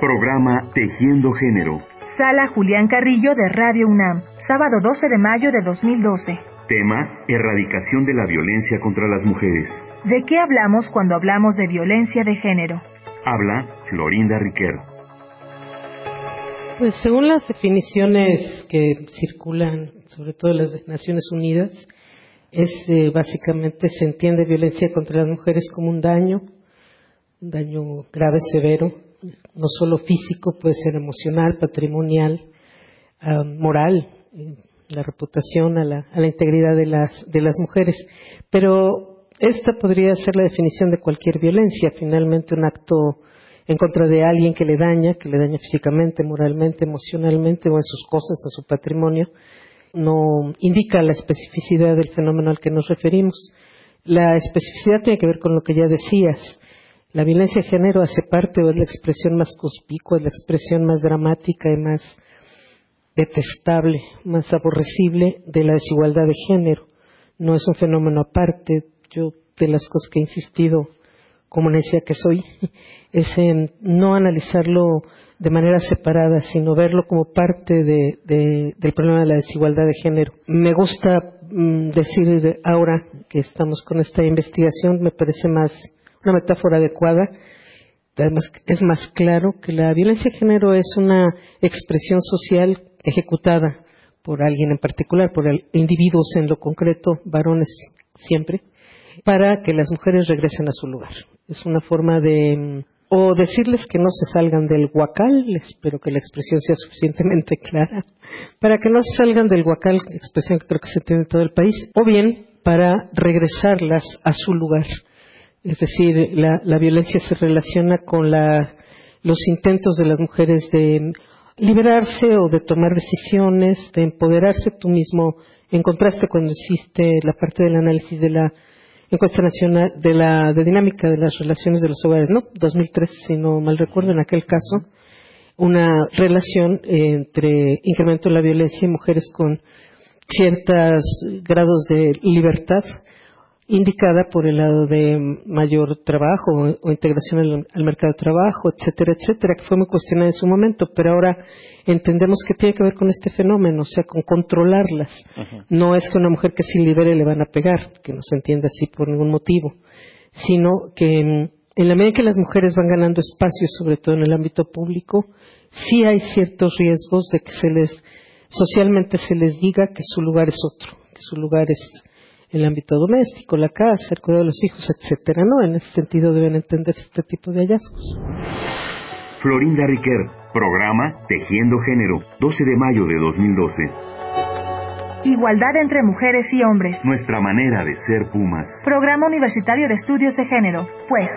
Programa Tejiendo Género. Sala Julián Carrillo de Radio UNAM, sábado 12 de mayo de 2012. Tema, erradicación de la violencia contra las mujeres. ¿De qué hablamos cuando hablamos de violencia de género? Habla Florinda Riquer. Pues según las definiciones que circulan, sobre todo las de Naciones Unidas, es eh, básicamente se entiende violencia contra las mujeres como un daño, un daño grave, severo, no solo físico, puede ser emocional, patrimonial, moral, la reputación, a la, a la integridad de las, de las mujeres. Pero esta podría ser la definición de cualquier violencia, finalmente un acto en contra de alguien que le daña, que le daña físicamente, moralmente, emocionalmente o en sus cosas, en su patrimonio, no indica la especificidad del fenómeno al que nos referimos. La especificidad tiene que ver con lo que ya decías. La violencia de género hace parte o es la expresión más conspicua, es la expresión más dramática y más detestable, más aborrecible de la desigualdad de género. No es un fenómeno aparte. Yo, de las cosas que he insistido, como decía que soy, es en no analizarlo de manera separada, sino verlo como parte del problema de la desigualdad de género. Me gusta mm, decir ahora que estamos con esta investigación, me parece más una metáfora adecuada, es más claro que la violencia de género es una expresión social ejecutada por alguien en particular, por individuos en lo concreto, varones siempre, para que las mujeres regresen a su lugar. Es una forma de o decirles que no se salgan del huacal, espero que la expresión sea suficientemente clara, para que no se salgan del huacal, expresión que creo que se tiene en todo el país, o bien para regresarlas a su lugar. Es decir, la, violencia se relaciona con los intentos de las mujeres de liberarse o de tomar decisiones, de empoderarse tú mismo, en contraste cuando existe la parte del análisis de la encuesta nacional de la de dinámica de las relaciones de los hogares, ¿no? 2003, si no mal recuerdo, en aquel caso, una relación entre incremento de la violencia y mujeres con ciertos grados de libertad indicada por el lado de mayor trabajo o, integración al, mercado de trabajo, etcétera, etcétera, que fue muy cuestionada en su momento, pero ahora entendemos que tiene que ver con este fenómeno, o sea, con controlarlas. No es que una mujer que se libere le van a pegar, que no se entienda así por ningún motivo, sino que en la medida que las mujeres van ganando espacio, sobre todo en el ámbito público, sí hay ciertos riesgos de que se les, socialmente se les diga que su lugar es otro, que su lugar es el ámbito doméstico, la casa, el cuidado de los hijos, etcétera, ¿no? En ese sentido deben entender este tipo de hallazgos. Florinda Riquer, programa Tejiendo Género, 12 de mayo de 2012. Igualdad entre mujeres y hombres. Nuestra manera de ser Pumas. Programa Universitario de Estudios de Género, pues.